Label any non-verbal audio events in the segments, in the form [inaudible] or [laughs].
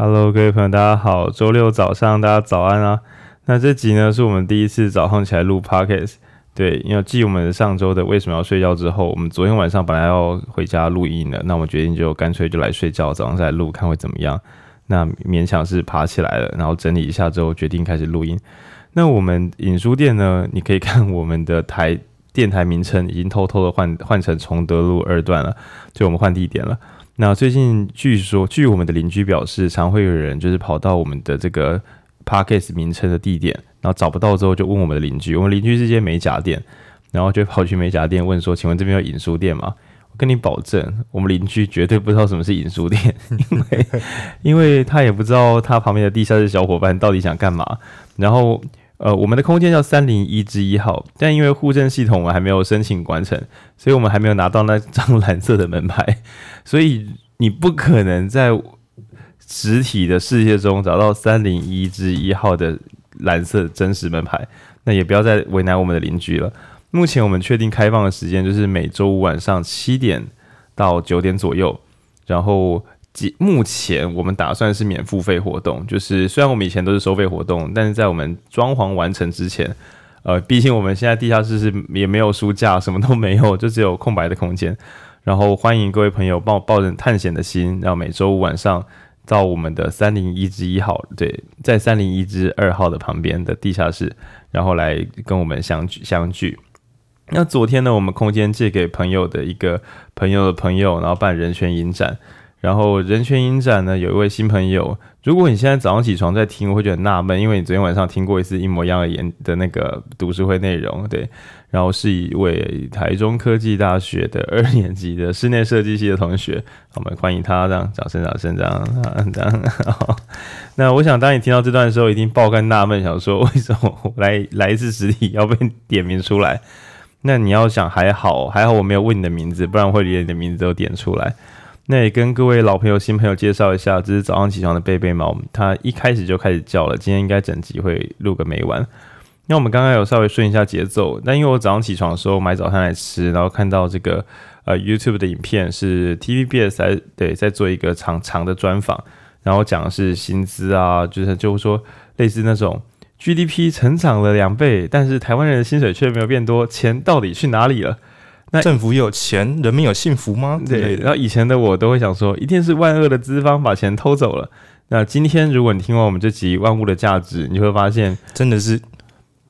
Hello，各位朋友，大家好。周六早上，大家早安啊。那这集呢，是我们第一次早上起来录 Podcast。对，因为继我们上周的为什么要睡觉之后，我们昨天晚上本来要回家录音的，那我们决定就干脆就来睡觉，早上再录，看会怎么样。那勉强是爬起来了，然后整理一下之后，决定开始录音。那我们影书店呢，你可以看我们的台电台名称已经偷偷的换换成崇德路二段了，就我们换地点了。那最近据说，据我们的邻居表示，常会有人就是跑到我们的这个 parkes 名称的地点，然后找不到之后就问我们的邻居。我们邻居是间美甲店，然后就跑去美甲店问说：“请问这边有影书店吗？”我跟你保证，我们邻居绝对不知道什么是影书店，[laughs] 因为因为他也不知道他旁边的地下室小伙伴到底想干嘛。然后。呃，我们的空间叫三零一之一号，但因为户政系统我们还没有申请完成，所以我们还没有拿到那张蓝色的门牌，[laughs] 所以你不可能在实体的世界中找到三零一之一号的蓝色真实门牌。那也不要再为难我们的邻居了。目前我们确定开放的时间就是每周五晚上七点到九点左右，然后。目前我们打算是免付费活动，就是虽然我们以前都是收费活动，但是在我们装潢完成之前，呃，毕竟我们现在地下室是也没有书架，什么都没有，就只有空白的空间。然后欢迎各位朋友抱抱着探险的心，然后每周五晚上到我们的三零一之一号，对，在三零一之二号的旁边的地下室，然后来跟我们相聚相聚。那昨天呢，我们空间借给朋友的一个朋友的朋友，然后办人权影展。然后人权影展呢，有一位新朋友。如果你现在早上起床在听，我会觉得很纳闷，因为你昨天晚上听过一次一模一样的演的那个读书会内容，对。然后是一位台中科技大学的 [laughs] 二年级的室内设计系的同学，我们欢迎他，这样掌声掌声这样这样。好，[laughs] 那我想当你听到这段的时候，一定爆肝纳闷，想说为什么来来一次实体要被点名出来？那你要想还好还好我没有问你的名字，不然会连你的名字都点出来。那也跟各位老朋友、新朋友介绍一下，这是早上起床的贝贝猫，它一开始就开始叫了。今天应该整集会录个没完。那我们刚刚有稍微顺一下节奏，但因为我早上起床的时候买早餐来吃，然后看到这个呃 YouTube 的影片是 TVBS 在对在做一个长长的专访，然后讲的是薪资啊，就是就是说类似那种 GDP 成长了两倍，但是台湾人的薪水却没有变多，钱到底去哪里了？那政府有钱，人民有幸福吗？对，然后以前的我都会想说，一定是万恶的资方把钱偷走了。那今天如果你听完我们这集《万物的价值》，你会发现，真的是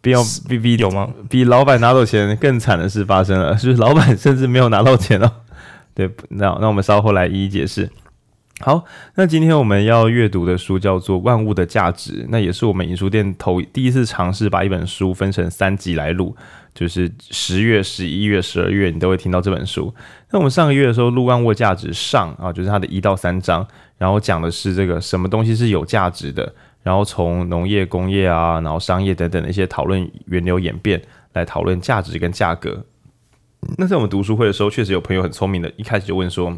比要比比有吗？比老板拿走钱更惨的事发生了，就是老板甚至没有拿到钱哦。[laughs] 对，那那我们稍后来一一解释。好，那今天我们要阅读的书叫做《万物的价值》，那也是我们影书店头第一次尝试把一本书分成三集来录。就是十月、十一月、十二月，你都会听到这本书。那我们上个月的时候陆《万沃价值上》啊，就是它的一到三章，然后讲的是这个什么东西是有价值的，然后从农业、工业啊，然后商业等等的一些讨论源流演变来讨论价值跟价格。那在我们读书会的时候，确实有朋友很聪明的，一开始就问说：“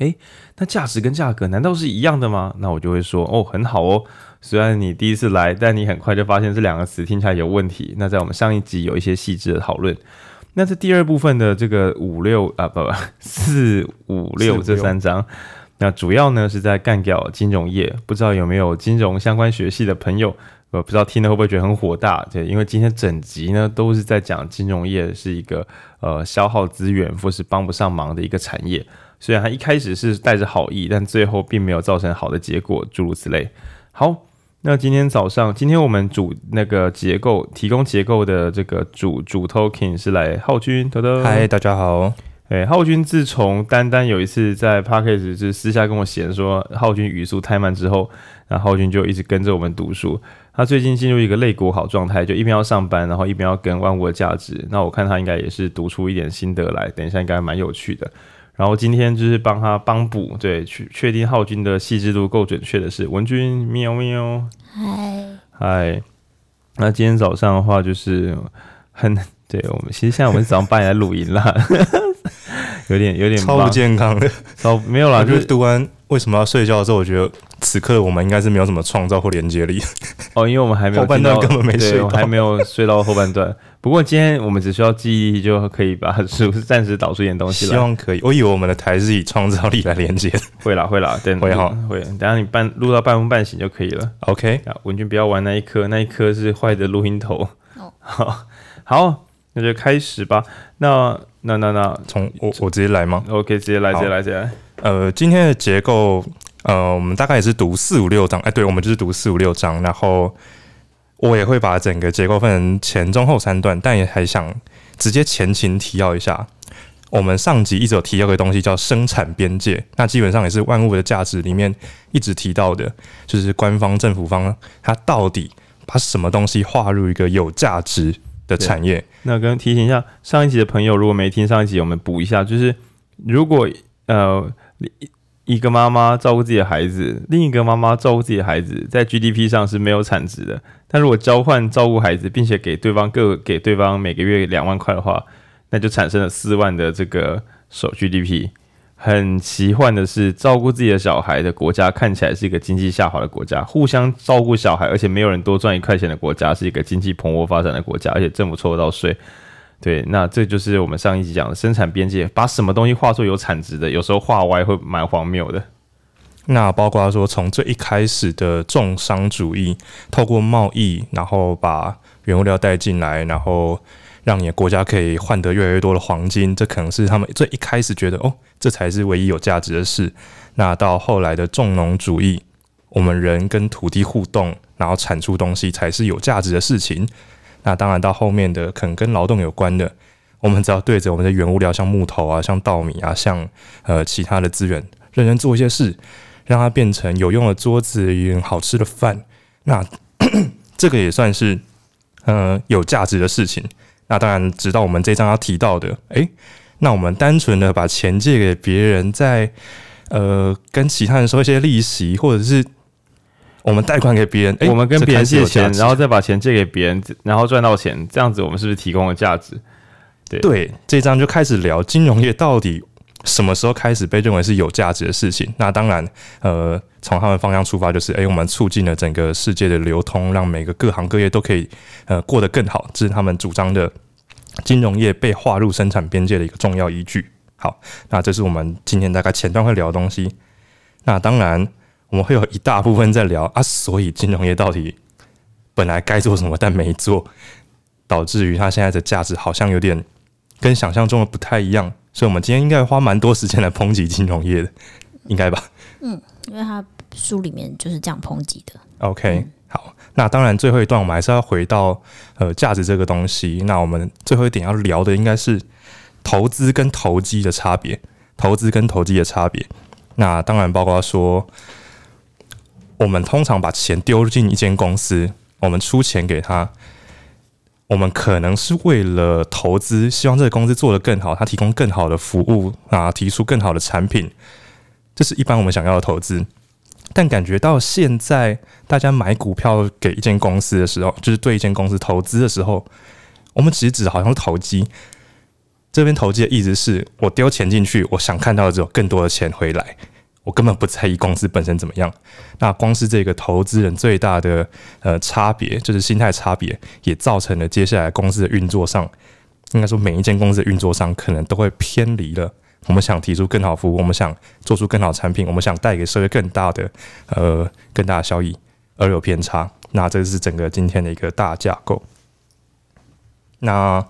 诶，那价值跟价格难道是一样的吗？”那我就会说：“哦，很好哦。”虽然你第一次来，但你很快就发现这两个词听起来有问题。那在我们上一集有一些细致的讨论。那这第二部分的这个五六啊，不不，四五六这三章，那主要呢是在干掉金融业。不知道有没有金融相关学系的朋友，呃不知道听了会不会觉得很火大？对，因为今天整集呢都是在讲金融业是一个呃消耗资源或是帮不上忙的一个产业。虽然他一开始是带着好意，但最后并没有造成好的结果，诸如此类。好。那今天早上，今天我们主那个结构提供结构的这个主主 token 是来浩君，德德。嗨，大家好。哎，浩君自从丹丹有一次在就是私下跟我闲说浩君语速太慢之后，然后浩君就一直跟着我们读书。他最近进入一个类国好状态，就一边要上班，然后一边要跟万物的价值。那我看他应该也是读出一点心得来，等一下应该蛮有趣的。然后今天就是帮他帮补，对，去确定浩君的细致度够准确的是文君喵喵，嗨。嗨，那今天早上的话就是很 [laughs] 对我们，其实现在我们早上八点来录音啦，[laughs] 有点有点超不健康的，超没有啦，就是读完为什么要睡觉的时候，我觉得此刻我们应该是没有什么创造或连接力。[laughs] 哦，因为我们还没有后半段根本没睡，还没有睡到后半段。[laughs] 不过今天我们只需要记忆力就可以把是不是暂时导出一点东西了。希望可以。我以为我们的台是以创造力来连接。会啦会啦，等会哈会。等下你半录到半梦半醒就可以了。OK，啊，文君不要玩那一颗，那一颗是坏的录音头。哦，[laughs] 好，好，那就开始吧。那那那那，从我我直接来吗？OK，直接来，直接来，直接来。呃，今天的结构，呃，我们大概也是读四五六章，哎，对，我们就是读四五六章，然后我也会把整个结构分成前中后三段，但也还想直接前情提要一下，我们上集一直有提到个东西叫生产边界，那基本上也是万物的价值里面一直提到的，就是官方政府方它到底把什么东西划入一个有价值的产业。那跟提醒一下上一集的朋友，如果没听上一集，我们补一下，就是如果呃。一个妈妈照顾自己的孩子，另一个妈妈照顾自己的孩子，在 GDP 上是没有产值的。但如果交换照顾孩子，并且给对方各给对方每个月两万块的话，那就产生了四万的这个首 GDP。很奇幻的是，照顾自己的小孩的国家看起来是一个经济下滑的国家；互相照顾小孩，而且没有人多赚一块钱的国家，是一个经济蓬勃发展的国家，而且政府抽得到税。对，那这就是我们上一集讲的生产边界，把什么东西画作有产值的，有时候画歪会蛮荒谬的。那包括说，从最一开始的重商主义，透过贸易，然后把原物料带进来，然后让你的国家可以换得越来越多的黄金，这可能是他们最一开始觉得哦，这才是唯一有价值的事。那到后来的重农主义，我们人跟土地互动，然后产出东西才是有价值的事情。那当然，到后面的可能跟劳动有关的，我们只要对着我们的原物料，像木头啊、像稻米啊、像呃其他的资源，认真做一些事，让它变成有用的桌子、有好吃的饭，那 [clears throat] 这个也算是呃有价值的事情。那当然，直到我们这章要提到的，诶，那我们单纯的把钱借给别人，在呃跟其他人收一些利息，或者是。我们贷款给别人，欸、我们跟别人借钱，然后再把钱借给别人，然后赚到钱，这样子我们是不是提供了价值？对，对，这一章就开始聊金融业到底什么时候开始被认为是有价值的事情。那当然，呃，从他们方向出发，就是哎、我们促进了整个世界的流通，让每个各行各业都可以呃过得更好，这是他们主张的金融业被划入生产边界的一个重要依据。好，那这是我们今天大概前段会聊的东西。那当然。我们会有一大部分在聊啊，所以金融业到底本来该做什么但没做，导致于它现在的价值好像有点跟想象中的不太一样，所以我们今天应该花蛮多时间来抨击金融业的，应该吧？嗯，因为他书里面就是这样抨击的。OK，嗯，好，那当然最后一段我们还是要回到呃价值这个东西。那我们最后一点要聊的应该是投资跟投机的差别，投资跟投机的差别。那当然包括说。我们通常把钱丢进一间公司，我们出钱给他，我们可能是为了投资，希望这个公司做得更好，他提供更好的服务啊，提出更好的产品，这是一般我们想要的投资。但感觉到现在大家买股票给一间公司的时候，就是对一间公司投资的时候，我们其实只好像是投机。这边投机的意思是我丢钱进去，我想看到的只有更多的钱回来。我根本不在意公司本身怎么样，那光是这个投资人最大的呃差别，就是心态差别，也造成了接下来公司的运作上，应该说每一间公司的运作上，可能都会偏离了我们想提出更好服务，我们想做出更好产品，我们想带给社会更大的呃更大的效益，而有偏差。那这是整个今天的一个大架构。那。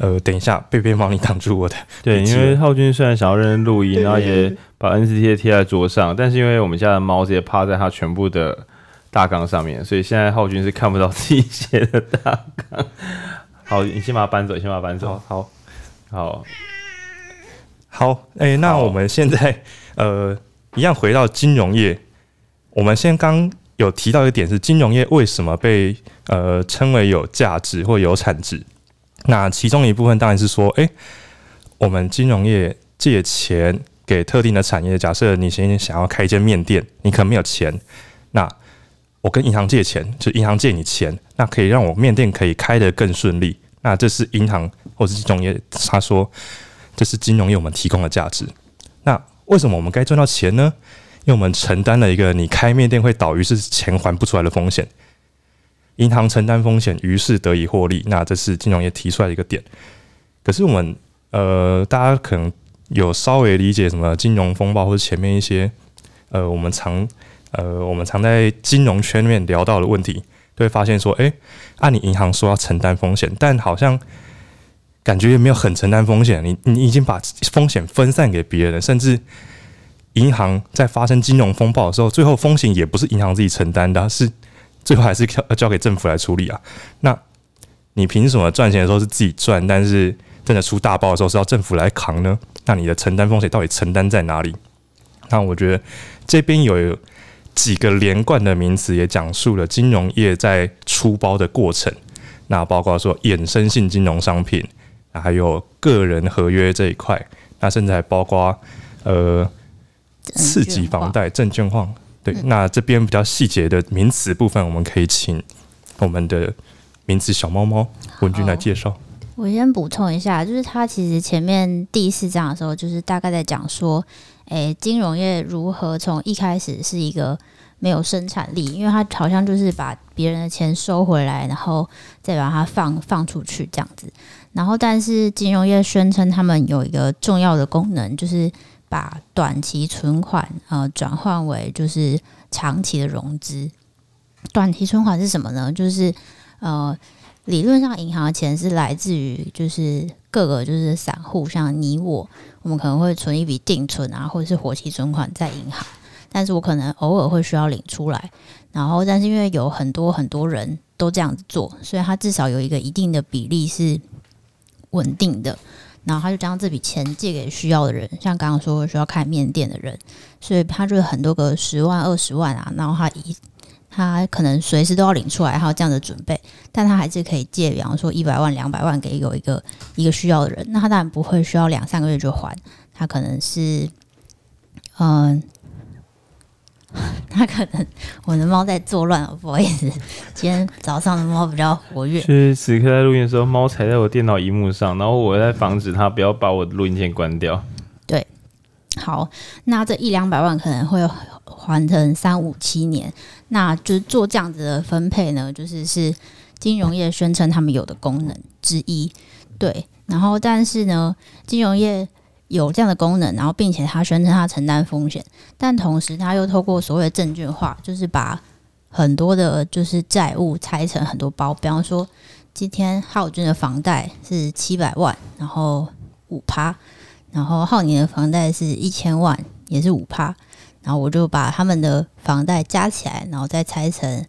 呃，等一下，贝贝帮你挡住我的。[laughs] 对，因为浩君虽然想要认真录音，然后也把 NCT 贴在桌上，但是因为我们家的猫直接趴在它全部的大纲上面，所以现在浩君是看不到自己写的大纲。[laughs] 好，你先把它搬走，先把它搬走。好，好，好，哎、欸，那我们现在呃，一样回到金融业。我们先刚有提到一点是金融业为什么被呃称为有价值或有产值。那其中一部分当然是说，哎，我们金融业借钱给特定的产业，假设你先想要开一间面店，你可能没有钱，那我跟银行借钱，就银行借你钱，那可以让我面店可以开得更顺利。那这是银行或是金融业，他说这是金融业我们提供的价值。那为什么我们该赚到钱呢？因为我们承担了一个你开面店会倒，于是钱还不出来的风险。银行承担风险，于是得以获利。那这是金融业提出来的一个点。可是我们呃，大家可能有稍微理解什么金融风暴，或者前面一些呃，我们常呃，我们常在金融圈里面聊到的问题，都会发现说，哎，按你银行说要承担风险，但好像感觉也没有很承担风险。你你已经把风险分散给别人，甚至银行在发生金融风暴的时候，最后风险也不是银行自己承担的，是最后还是交交给政府来处理啊。那你凭什么赚钱的时候是自己赚，但是真的出大包的时候是要政府来扛呢？那你的承担风险到底承担在哪里？那我觉得这边有几个连贯的名词，也讲述了金融业在出包的过程。那包括说衍生性金融商品，还有个人合约这一块，那甚至还包括呃次级房贷、证券化。对，那这边比较细节的名词部分，我们可以请我们的名词小猫猫文君来介绍。我先补充一下，就是他其实前面第四章的时候，就是大概在讲说，诶，金融业如何从一开始是一个没有生产力，因为他好像就是把别人的钱收回来，然后再把它放放出去这样子。然后，但是金融业宣称他们有一个重要的功能，就是把短期存款呃转换为就是长期的融资。短期存款是什么呢？就是呃。理论上，银行的钱是来自于就是各个就是散户，像你我，我们可能会存一笔定存啊，或者是活期存款在银行，但是我可能偶尔会需要领出来，然后但是因为有很多很多人都这样子做，所以它至少有一个一定的比例是稳定的，然后他就将这笔钱借给需要的人，像刚刚说需要开面店的人，所以他就很多个十万、二十万啊，然后他一。他可能随时都要领出来，还有这样的准备，但他还是可以借，比方说一百万、两百万给有一个一个需要的人。那他当然不会需要两三个月就还，他可能是，嗯，[laughs] 他可能我的猫在作乱了，不好意思，今天早上的猫比较活跃。是此刻在录音的时候，猫踩在我电脑荧幕上，然后我在防止它不要把我的录音键关掉。对，好，那这一两百万可能会还成三五七年。那就是做这样子的分配呢，就是是金融业宣称他们有的功能之一，对。然后，但是呢，金融业有这样的功能，然后并且他宣称他承担风险，但同时他又透过所谓的证券化，就是把很多的，就是债务拆成很多包。比方说，今天浩君的房贷是七百万，然后五趴，然后浩年的房贷是一千万，也是五趴。然后我就把他们的房贷加起来，然后再拆成，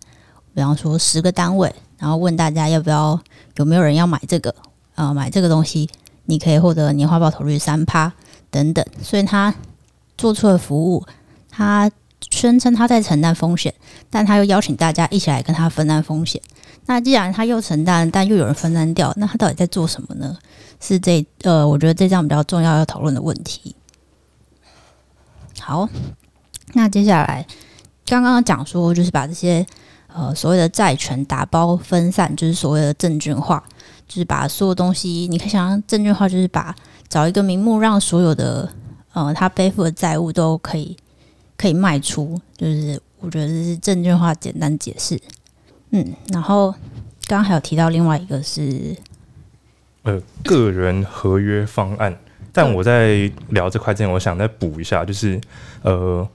比方说十个单位，然后问大家要不要，有没有人要买这个啊、买这个东西，你可以获得年化报酬率三趴等等。所以他做出了服务，他宣称他在承担风险，但他又邀请大家一起来跟他分担风险。那既然他又承担，但又有人分担掉，那他到底在做什么呢？是这呃，我觉得这张比较重要要讨论的问题。好。那接下来，刚刚讲说，就是把这些呃所谓的债权打包分散，就是所谓的证券化，就是把所有东西，你可以想象证券化，就是把找一个名目，让所有的呃他背负的债务都可以可以卖出，就是我觉得这是证券化简单解释。嗯，然后刚刚还有提到另外一个是呃个人合约方案，但我在聊这块之前，我想再补一下，就是呃。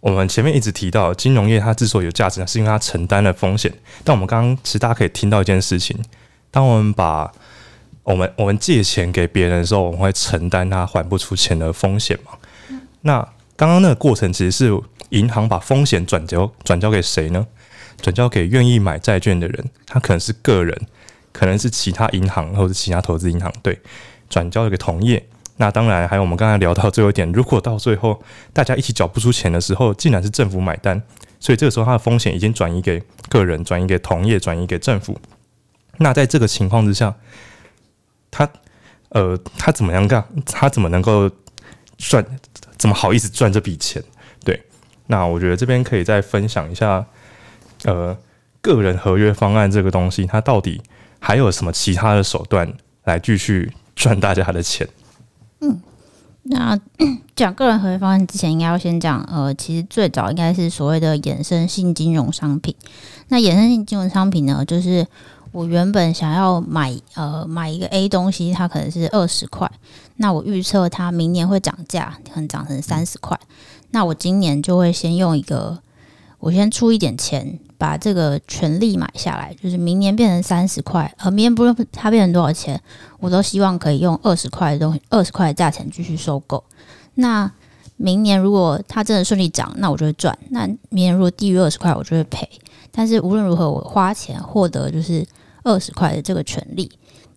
我们前面一直提到，金融业它之所以有价值呢，是因为它承担了风险。但我们刚刚其实大家可以听到一件事情：当我们把我们我们借钱给别人的时候，我们会承担他还不出钱的风险嘛？那刚刚那个过程其实是银行把风险转交转交给谁呢？转交给愿意买债券的人，他可能是个人，可能是其他银行或者其他投资银行，对，转交给同业。那当然，还有我们刚才聊到最后一点，如果到最后大家一起缴不出钱的时候，竟然是政府买单，所以这个时候它的风险已经转移给个人，转移给同业，转移给政府。那在这个情况之下，他呃，他怎么样干？他怎么能够赚？怎么好意思赚这笔钱？对，那我觉得这边可以再分享一下，呃，个人合约方案这个东西，它到底还有什么其他的手段来继续赚大家的钱？嗯，那 [clears throat] 讲个人合约方案之前，应该要先讲，呃，其实最早应该是所谓的衍生性金融商品。那衍生性金融商品呢，就是我原本想要买，呃，买一个 A 东西，它可能是二十块，那我预测它明年会涨价，可能涨成三十块，那我今年就会先用一个，我先出一点钱，把这个权利买下来，就是明年变成三十块，而明年不论它变成多少钱，我都希望可以用二十块的东西，二十块的价钱继续收购。那明年如果它真的顺利涨，那我就会赚；那明年如果低于二十块，我就会赔。但是无论如何，我花钱获得就是二十块的这个权利，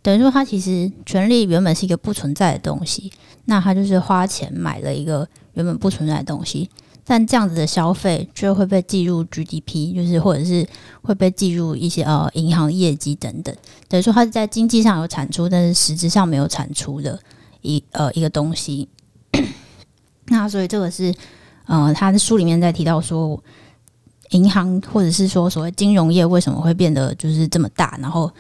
等于说它其实权利原本是一个不存在的东西，那它就是花钱买了一个原本不存在的东西。但这样子的消费就会被计入 GDP，就是或者是会被计入一些呃银行业绩等等，等于说它是在经济上有产出，但是实质上没有产出的一呃一个东西。[coughs] 那所以这个是呃他的书里面在提到说，银行或者是说所谓金融业为什么会变得就是这么大，然后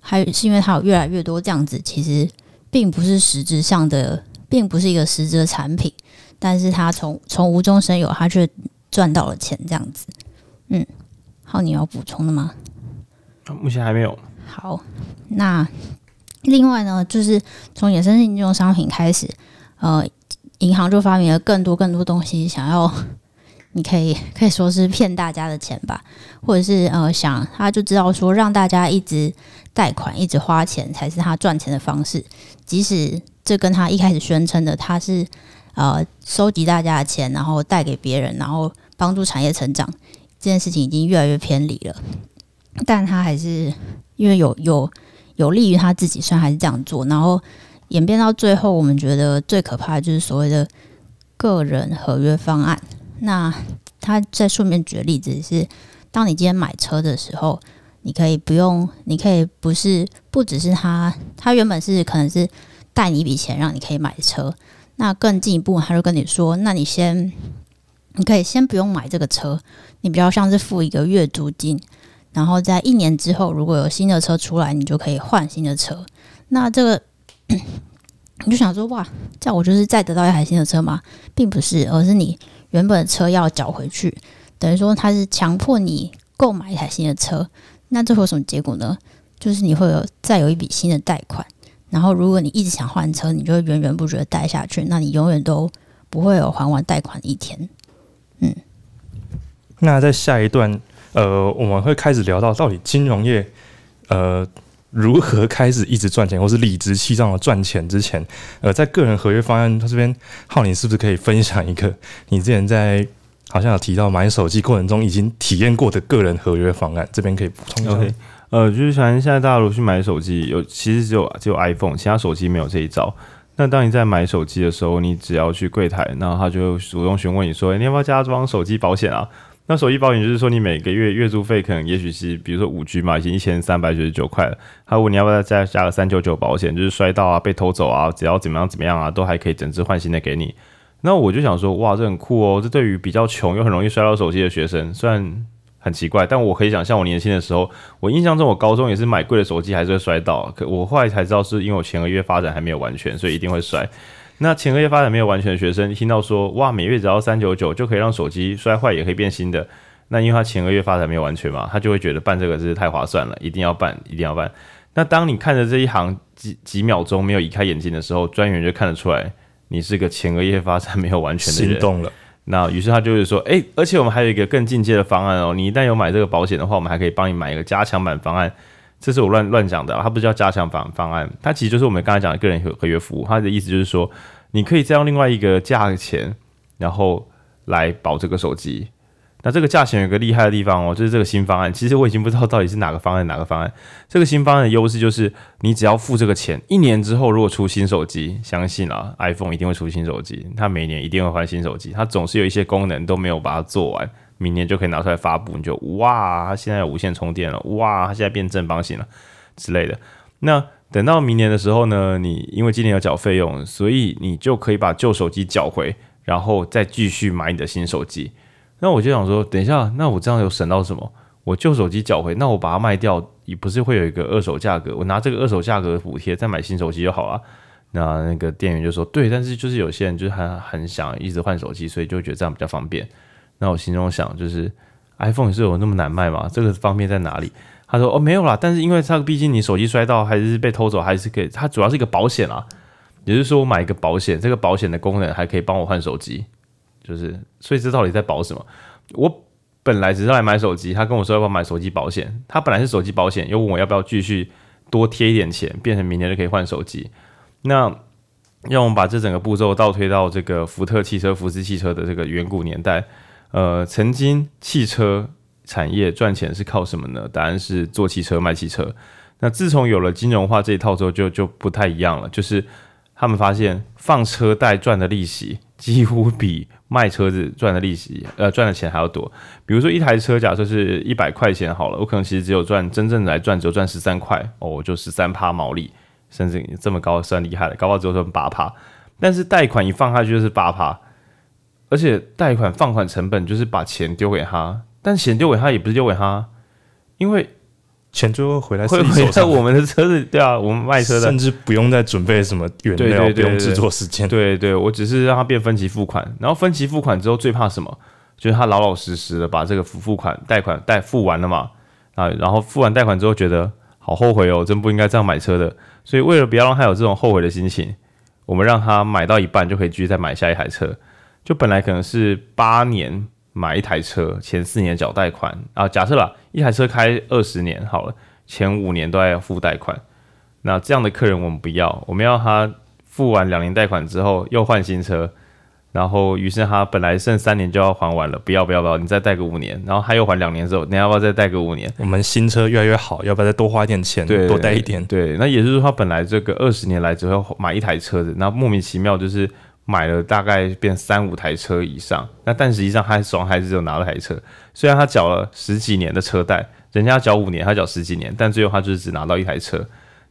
还有是因为它有越来越多这样子，其实并不是实质上的，并不是一个实质的产品。但是他从从无中生有，他却赚到了钱，这样子。嗯，好，你要补充的吗？目前还没有。好，那另外呢，就是从衍生性金融商品开始，呃，银行就发明了更多更多东西，想要你可以可以说是骗大家的钱吧，或者是呃想他就知道说让大家一直贷款、一直花钱才是他赚钱的方式，即使这跟他一开始宣称的他是。呃，收集大家的钱，然后带给别人，然后帮助产业成长，这件事情已经越来越偏离了。但他还是因为有有有利于他自己，虽然还是这样做，然后演变到最后，我们觉得最可怕的就是所谓的个人合约方案。那他再顺便举个例子是，当你今天买车的时候，你可以不用，你可以不是不只是他，他原本是可能是贷你一笔钱让你可以买车。那更进一步，他就跟你说：“那你先，你可以先不用买这个车，你比较像是付一个月租金，然后在一年之后，如果有新的车出来，你就可以换新的车。那这个你 [clears throat] 就想说，哇，这样我就是再得到一台新的车吗？并不是，而是你原本的车要缴回去，等于说他是强迫你购买一台新的车。那这会有什么结果呢？就是你会有再有一笔新的贷款。”然后，如果你一直想换车，你就会源源不绝的贷下去，那你永远都不会有还完贷款的一天。嗯，那在下一段，呃，我们会开始聊到到底金融业，呃，如何开始一直赚钱，或是理直气壮的赚钱之前，呃，在个人合约方案，他这边浩，你是不是可以分享一个你之前在好像有提到买手机过程中已经体验过的个人合约方案？这边可以补充一下。Okay. 呃，就是反正现在大家如果去买手机，有其实只有只有 iPhone，其他手机没有这一招。那当你在买手机的时候，你只要去柜台，然后他就主动询问你说，欸，你要不要加装手机保险啊？那手机保险就是说，你每个月月租费可能也许是，比如说五 G 嘛，已经一千三百九十九块了。他问你要不要再加个三九九保险，就是摔到啊、被偷走啊，只要怎么样怎么样啊，都还可以整只换新的给你。那我就想说，哇，这很酷哦！这对于比较穷又很容易摔到手机的学生，虽然。很奇怪，但我可以想象，我年轻的时候，我印象中我高中也是买贵的手机还是会摔到。可我后来才知道，是因为我前个月发展还没有完全，所以一定会摔。那前额叶发展没有完全的学生，听到说哇，每月只要三九九就可以让手机摔坏也可以变新的，那因为他前额叶发展没有完全嘛，他就会觉得办这个真是太划算了，一定要办，一定要办。那当你看着这一行几几秒钟没有移开眼睛的时候，专员就看得出来你是个前额叶发展没有完全的人。心动了。那于是他就是说，诶、欸，而且我们还有一个更进阶的方案哦，你一旦有买这个保险的话，我们还可以帮你买一个加强版方案。这是我乱乱讲的，它不是叫加强版方案，它其实就是我们刚才讲的个人合合约服务。它的意思就是说，你可以再用另外一个价钱，然后来保这个手机。那这个价钱有个厉害的地方哦，就是这个新方案。其实我已经不知道到底是哪个方案哪个方案。这个新方案的优势就是，你只要付这个钱，一年之后如果出新手机，相信啊，iPhone 一定会出新手机。它每年一定会换新手机，它总是有一些功能都没有把它做完，明年就可以拿出来发布。你就哇，它现在有无线充电了，哇，它现在变正方形了之类的。那等到明年的时候呢，你因为今年有缴费用，所以你就可以把旧手机缴回，然后再继续买你的新手机。那我就想说，等一下，那我这样有省到什么？我旧手机缴回，那我把它卖掉，也不是会有一个二手价格？我拿这个二手价格补贴再买新手机就好了。那那个店员就说：“对，但是就是有些人就是很很想一直换手机，所以就觉得这样比较方便。”那我心中想，就是 iPhone 是有那么难卖吗？这个方便在哪里？他说：“哦，没有啦，但是因为它毕竟你手机摔到还是被偷走，还是可以，它主要是一个保险啊。也就是说，我买一个保险，这个保险的功能还可以帮我换手机，就是所以这到底在保什么？我本来只是来买手机，他跟我说要不要买手机保险，他本来是手机保险，又问我要不要继续多贴一点钱，变成明年就可以换手机。那让我们把这整个步骤倒推到这个福特汽车、福斯汽车的这个远古年代，呃，曾经汽车产业赚钱是靠什么呢？答案是做汽车、卖汽车。那自从有了金融化这一套之后，就就不太一样了，就是他们发现放车贷赚的利息几乎比卖车子赚的利息，呃，赚的钱还要多。比如说一台车，假设是一百块钱好了，我可能其实只有赚真正来赚，只有赚十三块哦，就十三趴毛利，甚至这么高算厉害了，搞不好只有赚八趴。但是贷款一放下去就是八趴，而且贷款放款成本就是把钱丢给他，但钱丢给他也不是丢给他，因为。钱最后回来会回到我们的车子，对啊，我们卖车的，甚至不用再准备什么原料，不用制作时间，对对，我只是让他变分期付款，然后分期付款之后最怕什么？就是他老老实实的把这个付付款贷款贷付完了嘛，啊，然后付完贷款之后觉得好后悔哦，真不应该这样买车的，所以为了不要让他有这种后悔的心情，我们让他买到一半就可以继续再买下一台车，就本来可能是八年。买一台车，前四年缴贷款啊，假设吧，一台车开二十年好了，前五年都要付贷款。那这样的客人我们不要，我们要他付完两年贷款之后又换新车，然后于是他本来剩三年就要还完了，不要不要不要，你再贷个五年，然后他又还两年之后，你要不要再贷个五年？我们新车越来越好，要不要再多花一点钱，对多贷一点？对，那也就是说他本来这个二十年来只会买一台车子，那莫名其妙就是。买了大概变三五台车以上，那但实际上他手上还是只有拿了台车，虽然他缴了十几年的车贷，人家缴五年，他缴十几年，但最后他就是只拿到一台车。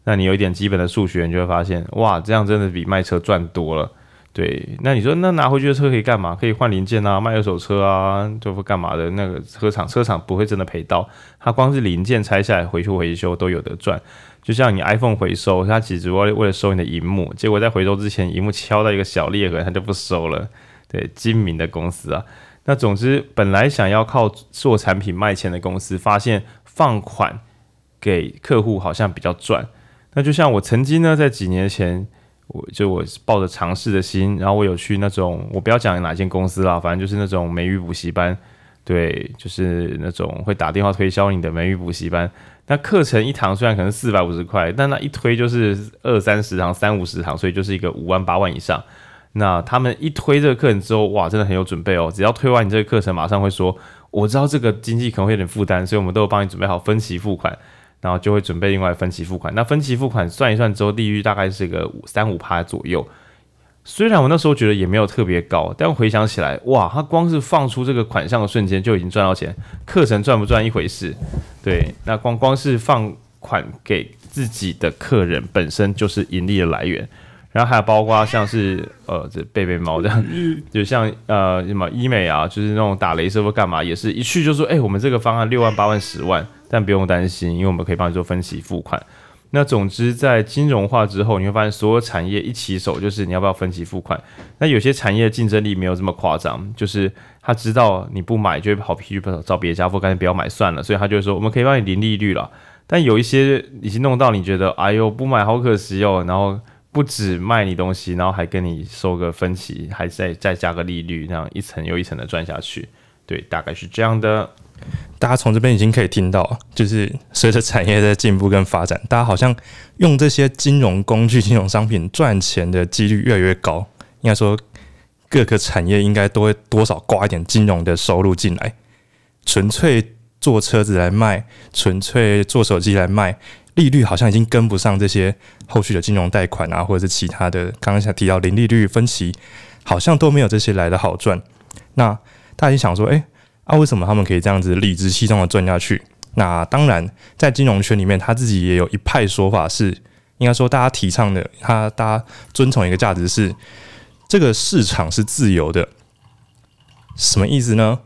那你有一点基本的数学，你就会发现，哇，这样真的比卖车赚多了。对，那你说那拿回去的车可以干嘛？可以换零件啊，卖二手车啊，就会干嘛的？那个车厂车厂不会真的赔到，他光是零件拆下来回去维修都有得赚。就像你 iPhone 回收，它其实为为了收你的荧幕，结果在回收之前，荧幕敲到一个小裂痕，它就不收了。对，精明的公司啊。那总之，本来想要靠做产品卖钱的公司，发现放款给客户好像比较赚。那就像我曾经呢，在几年前，我就我抱着尝试的心，然后我有去那种，我不要讲哪间公司啦，反正就是那种美语补习班。对，就是那种会打电话推销你的美语补习班。那课程一堂虽然可能四百五十块，但那一推就是二三十堂、三五十堂，所以就是一个五万八万以上。那他们一推这个课程之后，哇，真的很有准备哦。只要推完你这个课程，马上会说，我知道这个经济可能会有点负担，所以我们都有帮你准备好分期付款，然后就会准备另外分期付款。那分期付款算一算之后，利率大概是个三五趴左右。虽然我那时候觉得也没有特别高，但回想起来，哇，他光是放出这个款项的瞬间就已经赚到钱。课程赚不赚一回事，对，那光光是放款给自己的客人本身就是盈利的来源。然后还有包括像是呃这贝贝猫这样，就像呃什么医美啊，就是那种打雷射或干嘛，也是一去就说，哎，我们这个方案六万八万十万，但不用担心，因为我们可以帮你做分期付款。那总之，在金融化之后，你会发现所有产业一起手，就是你要不要分期付款。那有些产业竞争力没有这么夸张，就是他知道你不买就会跑去找别家，或干脆不要买算了，所以他就会说我们可以帮你零利率了。但有一些已经弄到你觉得，哎呦不买好可惜哦，然后不止卖你东西，然后还跟你收个分期，还再再加个利率，这样一层又一层的赚下去。对，大概是这样的。大家从这边已经可以听到，就是随着产业的进步跟发展，大家好像用这些金融工具、金融商品赚钱的几率越来越高。应该说，各个产业应该都会多少挂一点金融的收入进来。纯粹做车子来卖，纯粹做手机来卖，利率好像已经跟不上这些后续的金融贷款啊，或者是其他的。刚刚想提到零利率分期，好像都没有这些来的好赚。那大家想说，哎。啊，为什么他们可以这样子理直气壮的赚下去？那当然，在金融圈里面，他自己也有一派说法是，应该说大家提倡的，他大家遵从一个价值是，这个市场是自由的。什么意思呢？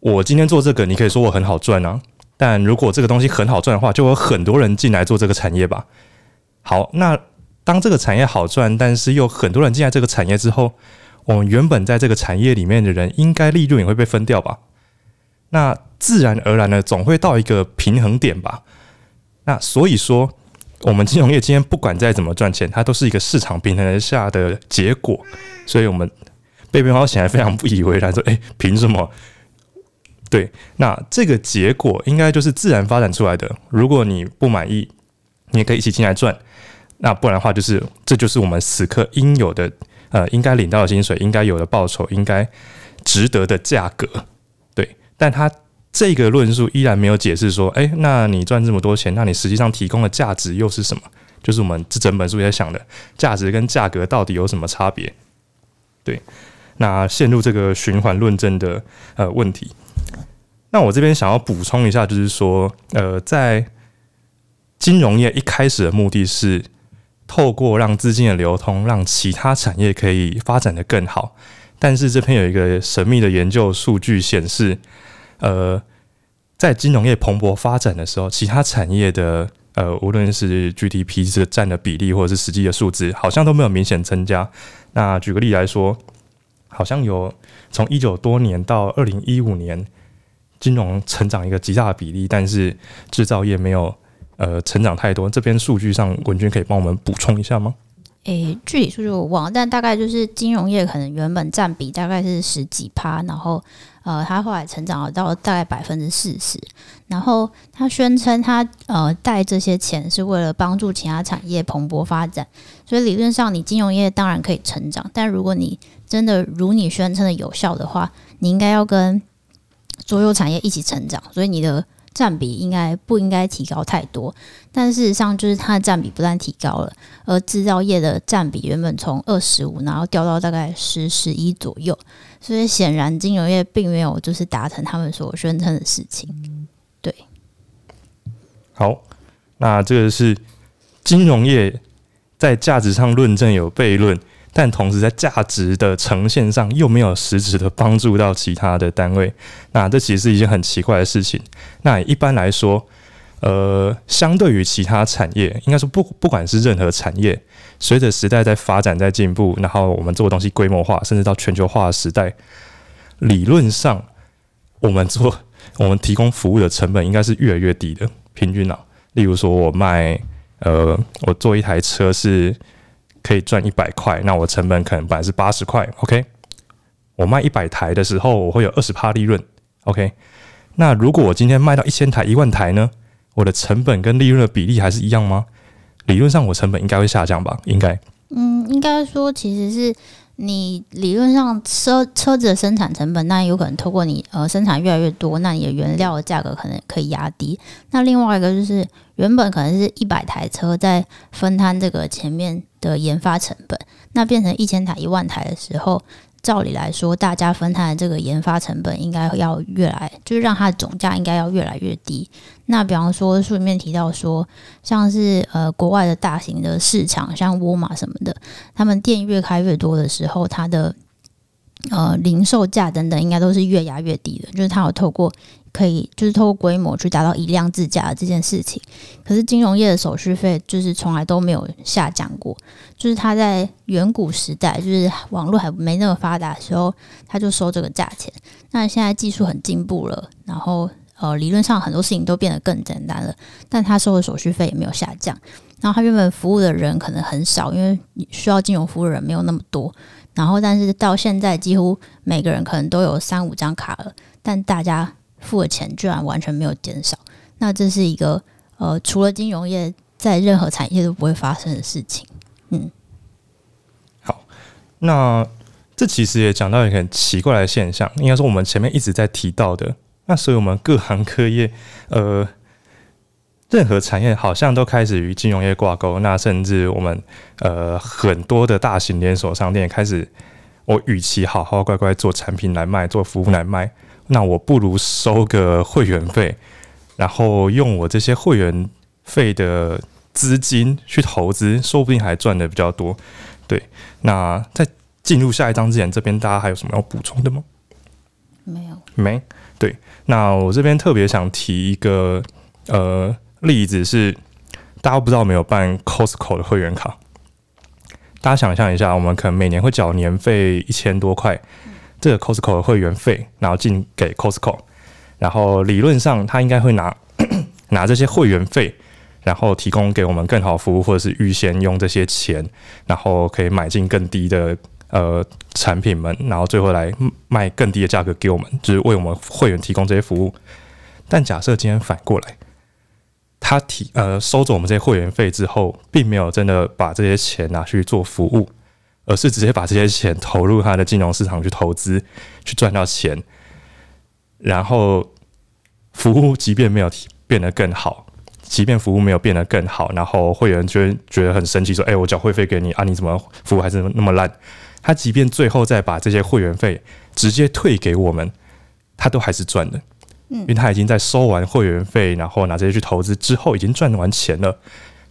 我今天做这个，你可以说我很好赚啊，但如果这个东西很好赚的话，就有很多人进来做这个产业吧。好，那当这个产业好赚，但是又很多人进来这个产业之后，我们原本在这个产业里面的人，应该利润也会被分掉吧？那自然而然的，总会到一个平衡点吧？那所以说，我们金融业今天不管再怎么赚钱，它都是一个市场平衡下的结果。所以，我们贝贝猫显然非常不以为然，说：“诶，凭什么？”对，那这个结果应该就是自然发展出来的。如果你不满意，你也可以一起进来赚。那不然的话，就是这就是我们此刻应有的，呃，应该领到的薪水，应该有的报酬，应该值得的价格。对，但他这个论述依然没有解释说，哎，那你赚这么多钱，那你实际上提供的价值又是什么？就是我们这整本书也在想的，价值跟价格到底有什么差别？对，那陷入这个循环论证的呃问题。那我这边想要补充一下，就是说，呃，在金融业一开始的目的是透过让资金的流通，让其他产业可以发展得更好。但是这边有一个神秘的研究数据显示，呃，在金融业蓬勃发展的时候，其他产业的呃，无论是 GDP 这占的比例，或者是实际的数字，好像都没有明显增加。那举个例来说，好像有从一九多年到二零一五年。金融成长一个极大的比例，但是制造业没有呃成长太多。这边数据上，文君可以帮我们补充一下吗？诶、具体数据我忘了，但大概就是金融业可能原本占比大概是十几趴，然后呃，它后来成长了到大概百分之四十。然后他宣称他呃贷这些钱是为了帮助其他产业蓬勃发展，所以理论上你金融业当然可以成长，但如果你真的如你宣称的有效的话，你应该要跟所有产业一起成长，所以你的占比应该不应该提高太多。但事实上，就是它的占比不但提高了，而制造业的占比原本从二十五，然后掉到大概十十一左右。所以显然，金融业并没有就是达成他们所宣称的事情。对，好，那这个是金融业在价值上论证有悖论。但同时，在价值的呈现上又没有实质的帮助到其他的单位，那这其实是一件很奇怪的事情。那一般来说，呃，相对于其他产业，应该说不不管是任何产业，随着时代在发展在进步，然后我们做的东西规模化，甚至到全球化的时代，理论上我们做我们提供服务的成本应该是越来越低的，平均啊。例如说，我卖呃，我做一台车是。可以赚一百块，那我成本可能本来是八十块，OK？我卖一百台的时候，我会有二十趴利润，OK？那如果我今天卖到一千台、一万台呢？我的成本跟利润的比例还是一样吗？理论上，我成本应该会下降吧？应该？嗯，应该说其实是。你理论上车车子的生产成本，那有可能透过你呃生产越来越多，那你的原料的价格可能可以压低。那另外一个就是原本可能是一百台车在分摊这个前面的研发成本，那变成一千台、一万台的时候。照理来说，大家分摊的这个研发成本应该要越来，就是让它的总价应该要越来越低。那比方说书里面提到说，像是呃国外的大型的市场，像沃尔玛什么的，他们店越开越多的时候，它的呃零售价等等应该都是越压越低的，就是它有透过。可以就是透过规模去达到以量制价的这件事情，可是金融业的手续费就是从来都没有下降过。就是他在远古时代，就是网络还没那么发达的时候，他就收这个价钱。那现在技术很进步了，然后呃理论上很多事情都变得更简单了，但他收的手续费也没有下降。然后他原本服务的人可能很少，因为需要金融服务的人没有那么多。然后但是到现在几乎每个人可能都有三五张卡了，但大家。付的钱居然完全没有减少，那这是一个呃，除了金融业，在任何产业都不会发生的事情。嗯，好，那这其实也讲到一个很奇怪的现象，应该说我们前面一直在提到的，那所以我们各行各业，呃，任何产业好像都开始与金融业挂钩，那甚至我们呃很多的大型连锁商店开始，我与其好好乖乖做产品来卖，做服务来卖。那我不如收个会员费，然后用我这些会员费的资金去投资，说不定还赚的比较多。对，那在进入下一章之前，这边大家还有什么要补充的吗？没有，没。对，那我这边特别想提一个呃例子是，大家不知道没有办 Costco 的会员卡？大家想象一下，我们可能每年会缴年费一千多块，这个 Costco 的会员费，然后进给 Costco，然后理论上他应该会拿 [clears throat] 拿这些会员费，然后提供给我们更好服务，或者是预先用这些钱，然后可以买进更低的呃产品们，然后最后来卖更低的价格给我们，就是为我们会员提供这些服务。但假设今天反过来，他提呃收走我们这些会员费之后，并没有真的把这些钱拿去做服务，而是直接把这些钱投入他的金融市场去投资，去赚到钱。然后服务即便没有变得更好，即便服务没有变得更好，然后会员觉得觉得很生气，说：“哎，我缴会费给你啊，你怎么服务还是那么烂？”他即便最后再把这些会员费直接退给我们，他都还是赚的。因为他已经在收完会员费，然后拿这些去投资之后，已经赚完钱了。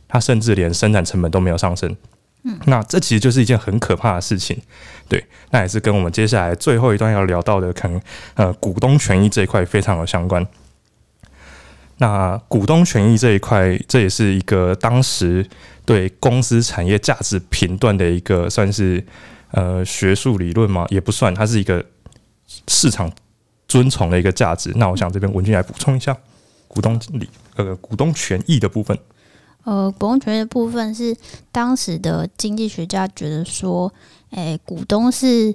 他甚至连生产成本都没有上升。嗯，那这其实就是一件很可怕的事情。对，那也是跟我们接下来最后一段要聊到的，可能呃股东权益这一块非常有相关。那股东权益这一块，这也是一个当时对公司产业价值评断的一个算是呃学术理论嘛？也不算，它是一个市场。遵从的一个价值，那我想这边文君来补充一下股东理呃股东权益的部分。呃，股东权益的部分是当时的经济学家觉得说，诶、股东是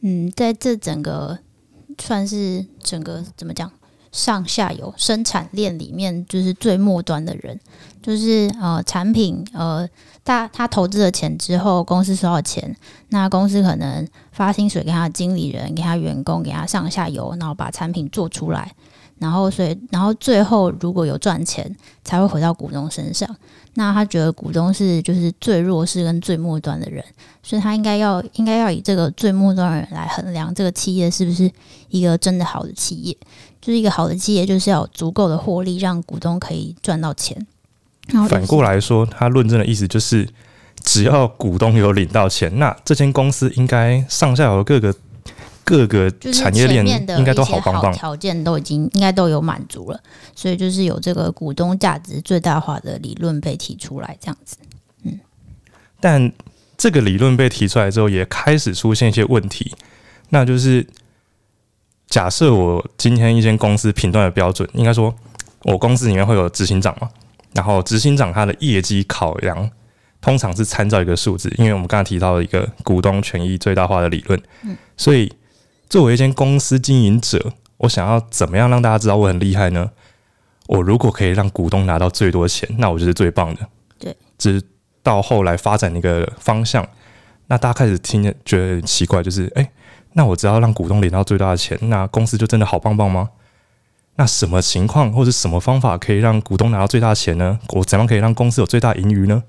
嗯，在这整个算是整个怎么讲上下游生产链里面，就是最末端的人，就是呃产品呃。他他投资了钱之后，公司收到钱，那公司可能发薪水给他经理人、给他员工、给他上下游，然后把产品做出来，然后所以然后最后如果有赚钱，才会回到股东身上。那他觉得股东是就是最弱势跟最末端的人，所以他应该要应该要以这个最末端的人来衡量这个企业是不是一个真的好的企业。就是一个好的企业，就是要有足够的获利，让股东可以赚到钱。反过来说，他论证的意思就是，只要股东有领到钱，那这间公司应该上下游各个各个产业链应该都好棒棒，条件都已经应该都有满足了，所以就是有这个股东价值最大化的理论被提出来，这样子。嗯，但这个理论被提出来之后，也开始出现一些问题，那就是假设我今天一间公司评断的标准，应该说我公司里面会有执行长嘛？然后执行长他的业绩考量，通常是参照一个数字，因为我们刚才提到了一个股东权益最大化的理论。嗯，所以作为一间公司经营者，我想要怎么样让大家知道我很厉害呢？我如果可以让股东拿到最多钱，那我就是最棒的。对，直到后来发展一个方向，那大家开始听见觉得很奇怪，就是哎，那我只要让股东领到最大的钱，那公司就真的好棒棒吗？那什么情况或者什么方法可以让股东拿到最大钱呢？我怎样可以让公司有最大盈余呢？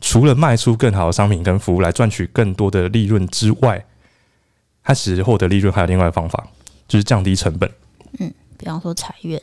除了卖出更好的商品跟服务来赚取更多的利润之外，它其实获得利润还有另外的方法，就是降低成本。嗯，比方说裁员。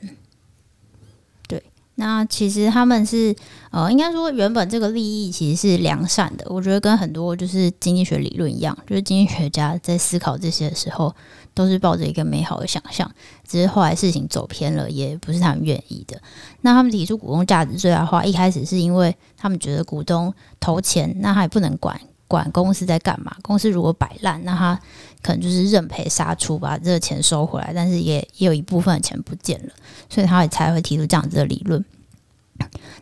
对那其实他们是呃，应该说原本这个利益其实是良善的。我觉得跟很多就是经济学理论一样，就是经济学家在思考这些的时候，都是抱着一个美好的想象。只是后来事情走偏了，也不是他们愿意的。那他们提出股东价值最大化，一开始是因为他们觉得股东投钱，那他也不能管管公司在干嘛。公司如果摆烂，那他可能就是认赔杀出，把这个钱收回来，但是也也有一部分的钱不见了。所以他也才会提出这样子的理论。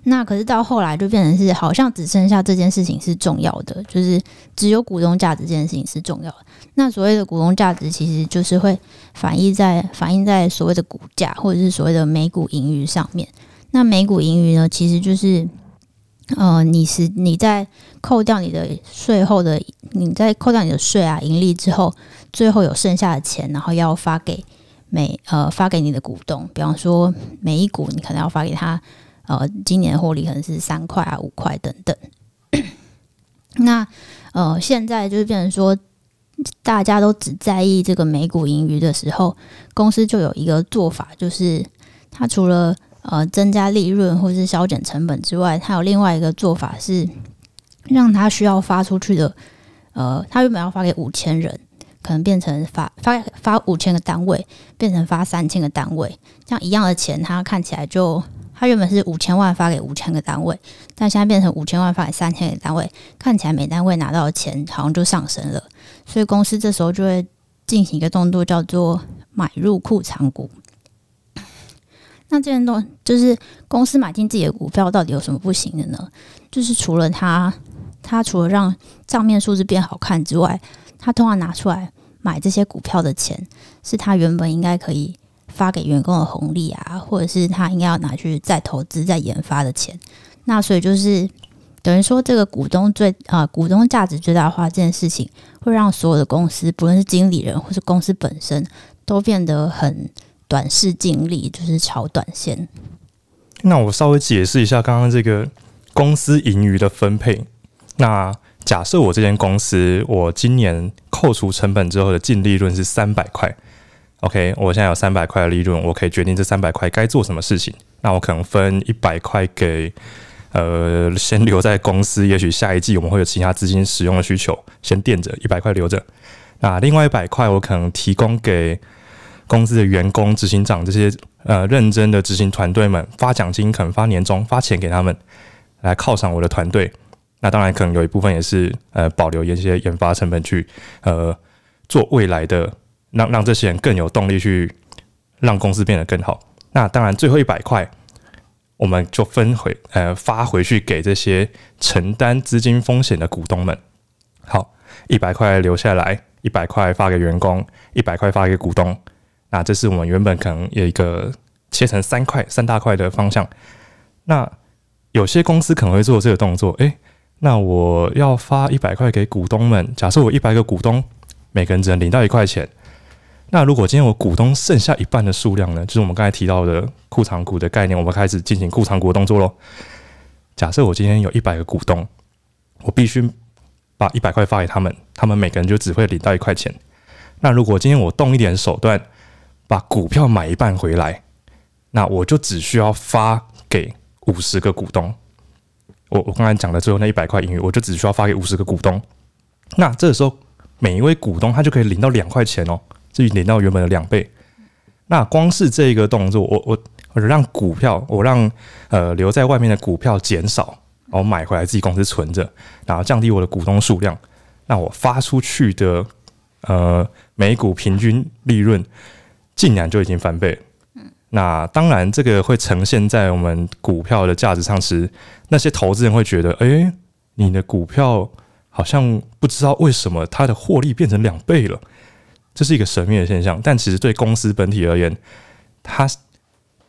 那可是到后来就变成是，好像只剩下这件事情是重要的，就是只有股东价值这件事情是重要的。那所谓的股东价值，其实就是会反映在反映在所谓的股价或者是所谓的每股盈余上面。那每股盈余呢，其实就是，呃，你是你在扣掉你的税后的，你在扣掉你的税啊盈利之后，最后有剩下的钱，然后要发给。每呃发给你的股东，比方说每一股你可能要发给他，呃，今年获利可能是三块啊、五块等等。[coughs] 那呃现在就是变成说，大家都只在意这个每股盈余的时候，公司就有一个做法，就是它除了呃增加利润或是削减成本之外，它有另外一个做法是，让它需要发出去的，呃，它原本要发给五千人。可能变成发发发五千个单位，变成发三千个单位，这样一样的钱，它看起来就他原本是五千万发给五千个单位，但现在变成五千万发给三千个单位，看起来每单位拿到的钱好像就上升了，所以公司这时候就会进行一个动作，叫做买入库藏股。那这件动就是公司买进自己的股票，到底有什么不行的呢？就是除了他，他除了让账面数字变好看之外，他通常拿出来买这些股票的钱，是他原本应该可以。发给员工的红利啊，或者是他应该要拿去再投资、再研发的钱，那所以就是等于说，这个股东最啊、股东价值最大化这件事情，会让所有的公司，不论是经理人或是公司本身，都变得很短视近利，就是炒短线。那我稍微解释一下刚刚这个公司盈余的分配。那假设我这间公司，我今年扣除成本之后的净利润是三百块。OK，我现在有三百块的利润，我可以决定这三百块该做什么事情。那我可能分一百块给，呃，先留在公司，也许下一季我们会有其他资金使用的需求，先垫着一百块留着。那另外一百块，我可能提供给公司的员工、执行长这些呃认真的执行团队们发奖金，可能发年终发钱给他们，来犒赏我的团队。那当然，可能有一部分也是呃保留一些研发成本去呃做未来的。让让这些人更有动力去让公司变得更好。那当然，最后一百块我们就分回呃发回去给这些承担资金风险的股东们。好，一百块留下来，一百块发给员工，一百块发给股东。那这是我们原本可能有一个切成三块三大块的方向。那有些公司可能会做这个动作，诶，那我要发一百块给股东们。假设我一百个股东，每个人只能领到一块钱。那如果今天我股东剩下一半的数量呢？就是我们刚才提到的库藏股的概念，我们开始进行库藏股的动作喽。假设我今天有一百个股东，我必须把一百块发给他们，他们每个人就只会领到一块钱。那如果今天我动一点手段，把股票买一半回来，那我就只需要发给五十个股东。我我刚才讲的最后那一百块盈余，我就只需要发给五十个股东。那这个时候，每一位股东他就可以领到两块钱哦。至于领到原本的两倍，那光是这一个动作，我我我让股票，我让呃留在外面的股票减少，然后买回来自己公司存着，然后降低我的股东数量，那我发出去的呃每股平均利润竟然就已经翻倍。那当然这个会呈现在我们股票的价值上时，那些投资人会觉得，哎，你的股票好像不知道为什么它的获利变成两倍了。这是一个神秘的现象，但其实对公司本体而言，它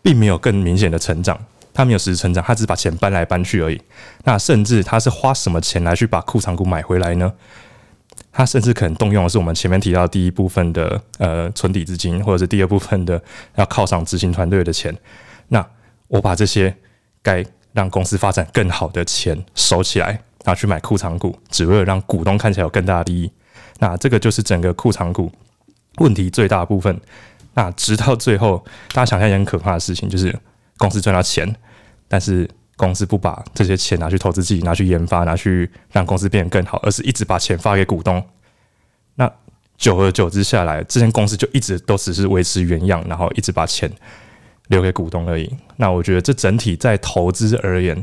并没有更明显的成长，它没有实质成长，它只是把钱搬来搬去而已。那甚至它是花什么钱来去把库藏股买回来呢？它甚至可能动用的是我们前面提到第一部分的呃存底资金，或者是第二部分的要犒赏执行团队的钱。那我把这些该让公司发展更好的钱收起来，拿去买库藏股，只为了让股东看起来有更大的利益。那这个就是整个库藏股。问题最大的部分，那直到最后，大家想象一件很可怕的事情，就是公司赚到钱，但是公司不把这些钱拿去投资自己，拿去研发，拿去让公司变得更好，而是一直把钱发给股东。那久而久之下来，这间公司就一直都只是维持原样，然后一直把钱留给股东而已。那我觉得这整体在投资而言，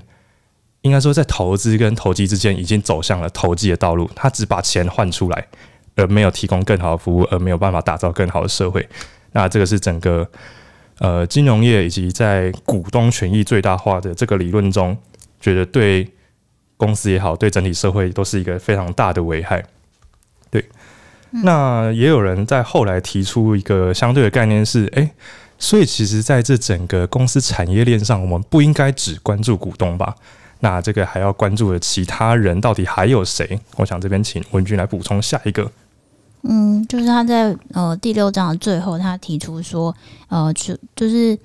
应该说在投资跟投机之间已经走向了投机的道路，他只把钱换出来。而没有提供更好的服务，而没有办法打造更好的社会。那这个是整个呃金融业以及在股东权益最大化的这个理论中，觉得对公司也好，对整体社会都是一个非常大的危害。对，那也有人在后来提出一个相对的概念是：诶，所以其实在这整个公司产业链上，我们不应该只关注股东吧？那这个还要关注的其他人到底还有谁？我想这边请文君来补充下一个。嗯，就是他在呃第六章的最后，他提出说，呃，就就是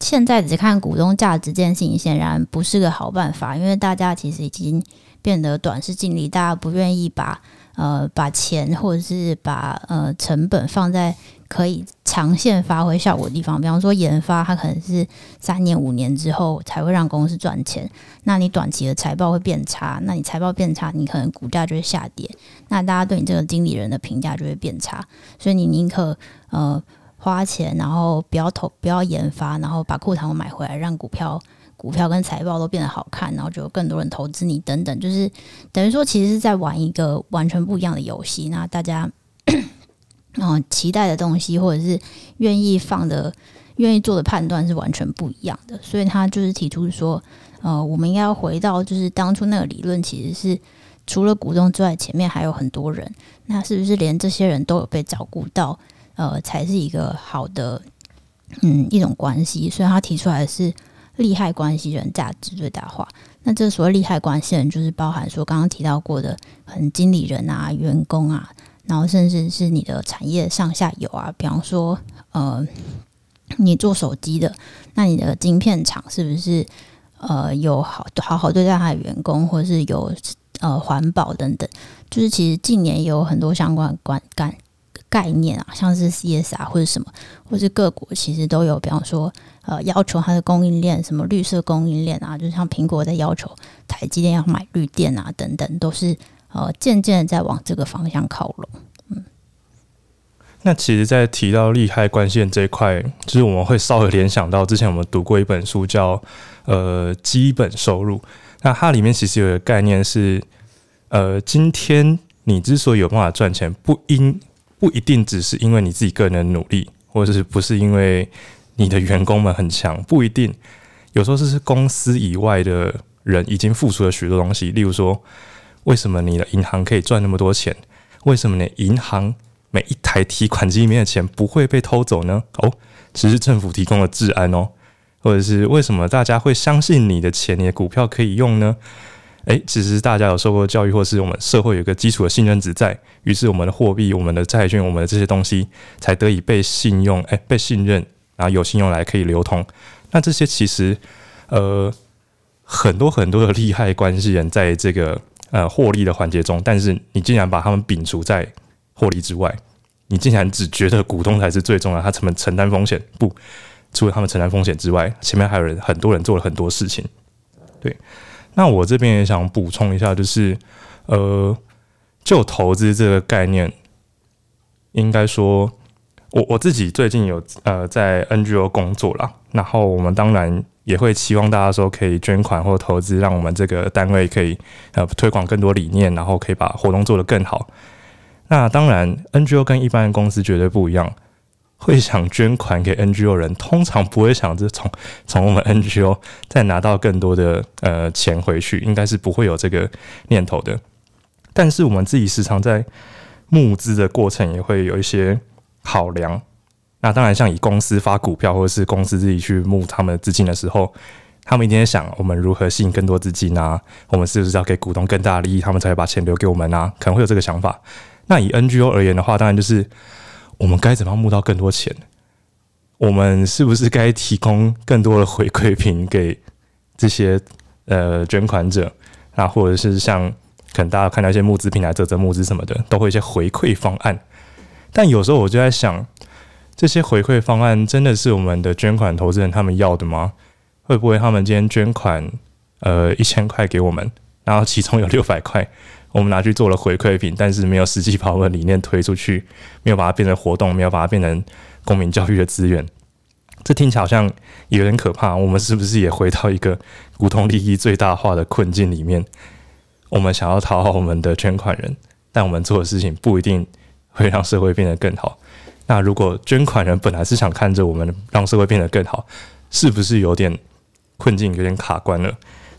现在只看股东价值这件事情，显然不是个好办法，因为大家其实已经变得短视尽力，大家不愿意把呃把钱或者是把呃成本放在。可以长线发挥效果的地方，比方说研发，它可能是三年五年之后才会让公司赚钱。那你短期的财报会变差，那你财报变差，你可能股价就会下跌。那大家对你这个经理人的评价就会变差。所以你宁可呃花钱，然后不要投，不要研发，然后把库藏买回来，让股票股票跟财报都变得好看，然后就有更多人投资你等等，就是等于说其实是在玩一个完全不一样的游戏。那大家嗯期待的东西，或者是愿意放的、愿意做的判断是完全不一样的。所以他就是提出说，呃，我们应该要回到就是当初那个理论，其实是除了股东之外，前面还有很多人，那是不是连这些人都有被照顾到？呃，才是一个好的嗯一种关系。所以他提出来是。利害关系人价值最大化，那这所谓利害关系人，就是包含说刚刚提到过的，很经理人啊、员工啊，然后甚至是你的产业上下游啊，比方说，呃，你做手机的，那你的晶片厂是不是呃有好好好对待他的员工，或是有呃环保等等，就是其实近年也有很多相关观感。概念啊，像是 CSR 或者什么，或是各国其实都有，比方说，呃，要求它的供应链什么绿色供应链啊，就像苹果在要求台积电要买绿电啊，等等，都是呃渐渐在往这个方向靠拢。嗯，那其实，在提到利害关系这一块，就是我们会稍微联想到之前我们读过一本书叫呃基本收入，那它里面其实有一个概念是，呃，今天你之所以有办法赚钱，不因不一定只是因为你自己个人的努力，或者是不是因为你的员工们很强，不一定。有时候这是公司以外的人已经付出了许多东西。例如说，为什么你的银行可以赚那么多钱？为什么你银行每一台提款机里面的钱不会被偷走呢？哦，其实政府提供了治安哦。或者是为什么大家会相信你的钱、你的股票可以用呢？诶，其实大家有受过教育，或是我们社会有一个基础的信任值在，于是我们的货币、我们的债券、我们的这些东西才得以被信用，诶，被信任，然后有信用来可以流通。那这些其实，呃，很多很多的利害关系人在这个呃获利的环节中，但是你竟然把他们摒除在获利之外，你竟然只觉得股东才是最重要，他怎么承担风险？不，除了他们承担风险之外，前面还有人很多人做了很多事情，对。那我这边也想补充一下，就是，呃，就投资这个概念，应该说，我我自己最近有呃在 NGO 工作啦，然后我们当然也会期望大家说可以捐款或投资，让我们这个单位可以呃推广更多理念，然后可以把活动做得更好。那当然，NGO 跟一般的公司绝对不一样。会想捐款给 NGO 人，通常不会想着从从我们 NGO 再拿到更多的呃钱回去，应该是不会有这个念头的。但是我们自己时常在募资的过程也会有一些考量。那当然，像以公司发股票，或者是公司自己去募他们资金的时候，他们一定在想我们如何吸引更多资金啊？我们是不是要给股东更大的利益，他们才会把钱留给我们啊？可能会有这个想法。那以 NGO 而言的话，当然就是。我们该怎么样募到更多钱？我们是不是该提供更多的回馈品给这些呃捐款者？啊，或者是像可能大家看到一些募资平台、啧啧募资什么的，都会一些回馈方案。但有时候我就在想，这些回馈方案真的是我们的捐款投资人他们要的吗？会不会他们今天捐款呃一千块给我们，然后其中有 [laughs] 六百块？我们拿去做了回馈品，但是没有实际把我们的理念推出去，没有把它变成活动，没有把它变成公民教育的资源。这听起来好像有点可怕。我们是不是也回到一个股东利益最大化的困境里面？我们想要讨好我们的捐款人，但我们做的事情不一定会让社会变得更好。那如果捐款人本来是想看着我们让社会变得更好，是不是有点困境，有点卡关了？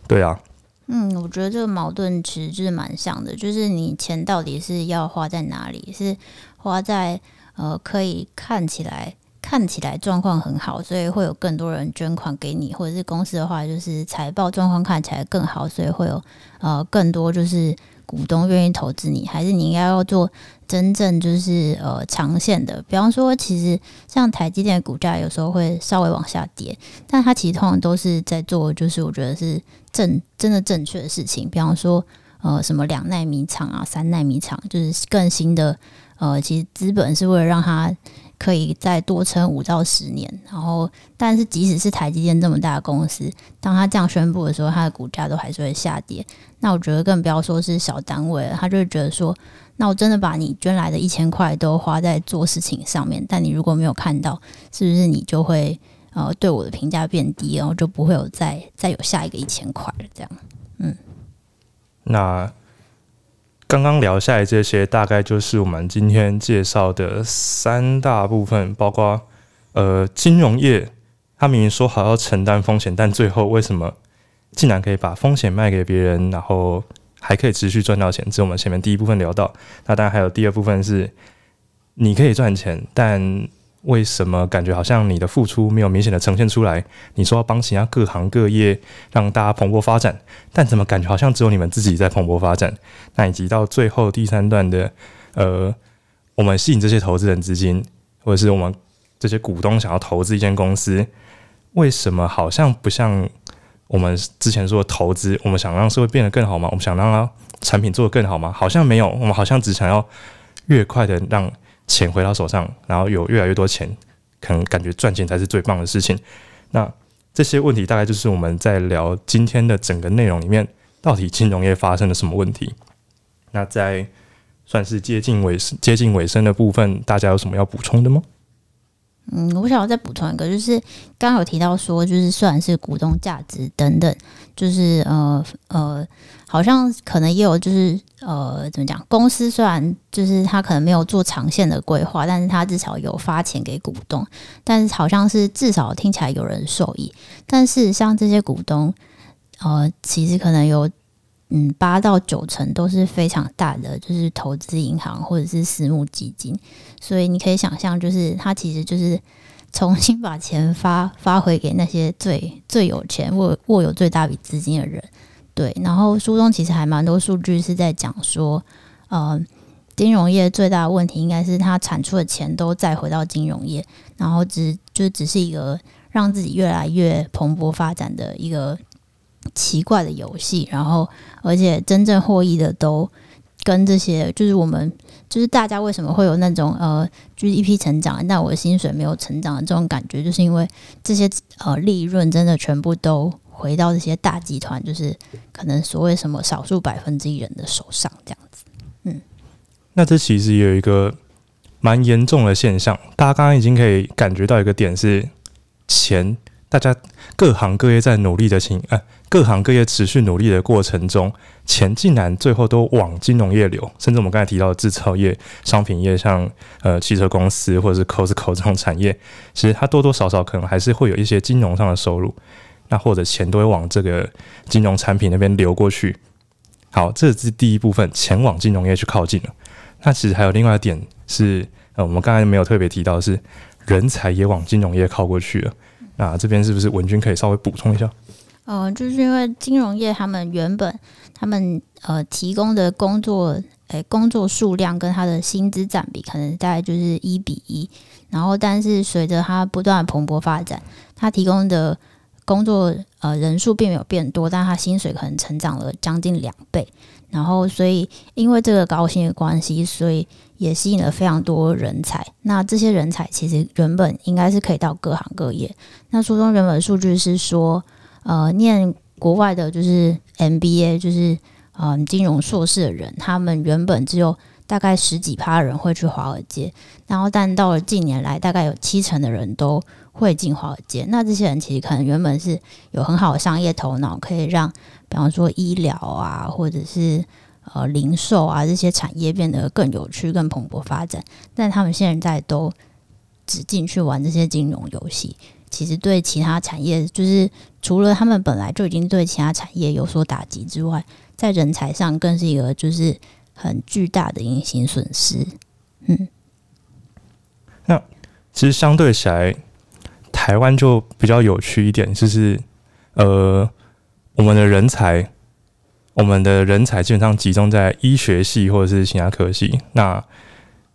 对啊。嗯，我觉得这个矛盾其实就是蛮像的，就是你钱到底是要花在哪里？是花在呃可以看起来看起来状况很好，所以会有更多人捐款给你，或者是公司的话，就是财报状况看起来更好，所以会有呃更多就是。股东愿意投资你，还是你应该要做真正就是呃长线的？比方说，其实像台积电的股价有时候会稍微往下跌，但它其实通常都是在做，就是我觉得是正真的正确的事情。比方说，呃，什么两奈米厂啊、三奈米厂，就是更新的呃，其实资本是为了让它。可以再多撑五到十年，然后，但是即使是台积电这么大的公司，当他这样宣布的时候，它的股价都还是会下跌。那我觉得更不要说是小单位了，他就会觉得说，那我真的把你捐来的一千块都花在做事情上面，但你如果没有看到，是不是你就会呃对我的评价变低，然后就不会有再再有下一个一千块了。这样，嗯。那刚刚聊下来这些，大概就是我们今天介绍的三大部分，包括呃金融业，他明明说好要承担风险，但最后为什么竟然可以把风险卖给别人，然后还可以持续赚到钱？这是我们前面第一部分聊到。那当然还有第二部分是，你可以赚钱，但为什么感觉好像你的付出没有明显的呈现出来？你说要帮其他各行各业让大家蓬勃发展，但怎么感觉好像只有你们自己在蓬勃发展？那以及到最后第三段的，呃，我们吸引这些投资人资金，或者是我们这些股东想要投资一间公司，为什么好像不像我们之前说的投资？我们想让社会变得更好吗？我们想让它产品做得更好吗？好像没有，我们好像只想要越快的让。钱回到手上，然后有越来越多钱，可能感觉赚钱才是最棒的事情。那这些问题大概就是我们在聊今天的整个内容里面，到底金融业发生了什么问题？那在算是接近尾接近尾声的部分，大家有什么要补充的吗？嗯，我想要再补充一个，就是刚刚有提到说，就是虽然是股东价值等等，就是呃呃，好像可能也有就是呃怎么讲，公司虽然就是他可能没有做长线的规划，但是他至少有发钱给股东，但是好像是至少听起来有人受益，但是像这些股东，呃，其实可能有。嗯，八到九成都是非常大的，就是投资银行或者是私募基金，所以你可以想象，就是他其实就是重新把钱发发回给那些最最有钱、握握有最大笔资金的人。对，然后书中其实还蛮多数据是在讲说，呃，金融业最大的问题应该是它产出的钱都再回到金融业，然后只就只是一个让自己越来越蓬勃发展的一个。奇怪的游戏，然后而且真正获益的都跟这些，就是我们就是大家为什么会有那种呃 GDP 成长，但我的薪水没有成长的这种感觉，就是因为这些呃利润真的全部都回到这些大集团，就是可能所谓什么少数百分之一人的手上这样子。嗯，那这其实有一个蛮严重的现象，大家刚刚已经可以感觉到一个点是钱。大家各行各业在努力的情，呃，各行各业持续努力的过程中，钱竟然最后都往金融业流，甚至我们刚才提到的制造业、商品业，像呃汽车公司或者是 Costco 这种产业，其实它多多少少可能还是会有一些金融上的收入，那或者钱都会往这个金融产品那边流过去。好，这是第一部分，钱往金融业去靠近了。那其实还有另外一点是，呃，我们刚才没有特别提到是，人才也往金融业靠过去了。那这边是不是文君可以稍微补充一下？呃，就是因为金融业他们原本他们呃提供的工作，诶、工作数量跟他的薪资占比可能大概就是一比一，然后但是随着他不断蓬勃发展，他提供的工作呃人数并没有变多，但他薪水可能成长了将近两倍。然后，所以因为这个高薪的关系，所以也吸引了非常多人才。那这些人才其实原本应该是可以到各行各业。那书中原本数据是说，呃，念国外的就是 MBA，就是嗯、金融硕士的人，他们原本只有大概十几趴人会去华尔街，然后但到了近年来，大概有七成的人都会进华尔街。那这些人其实可能原本是有很好的商业头脑，可以让。比方说医疗啊，或者是呃零售啊这些产业变得更有趣、更蓬勃发展，但他们现在都只进去玩这些金融游戏，其实对其他产业，就是除了他们本来就已经对其他产业有所打击之外，在人才上更是一个就是很巨大的隐形损失。嗯，那其实相对起来，台湾就比较有趣一点，就是呃。我们的人才，我们的人才基本上集中在医学系或者是其他科系。那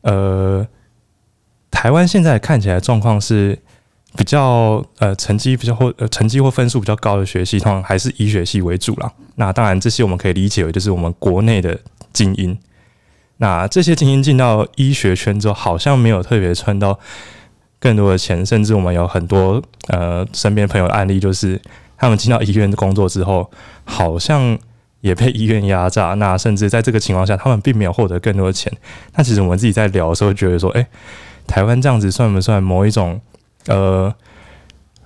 呃，台湾现在看起来状况是比较呃成绩比较或呃成绩或分数比较高的学系，通常还是医学系为主啦。那当然，这些我们可以理解为就是我们国内的精英。那这些精英进到医学圈之后，好像没有特别赚到更多的钱，甚至我们有很多呃身边朋友的案例就是。他们进到医院工作之后，好像也被医院压榨。那甚至在这个情况下，他们并没有获得更多的钱。那其实我们自己在聊的时候，觉得说，诶，台湾这样子算不算某一种呃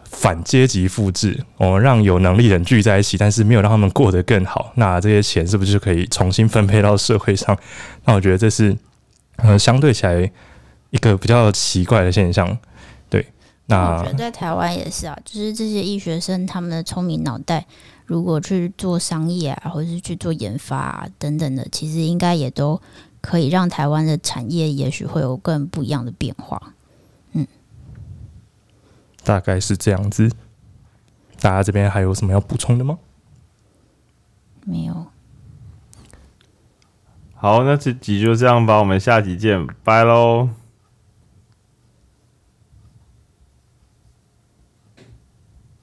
反阶级复制，我们让有能力人聚在一起，但是没有让他们过得更好。那这些钱是不是就可以重新分配到社会上？那我觉得这是呃相对起来一个比较奇怪的现象。对，那我觉得在台湾也是啊，就是这些医学生他们的聪明脑袋，如果去做商业啊，或者是去做研发啊等等的，其实应该也都可以让台湾的产业也许会有更不一样的变化。大概是这样子，大家这边还有什么要补充的吗？没有。好，那这集就这样吧，我们下集见，拜喽。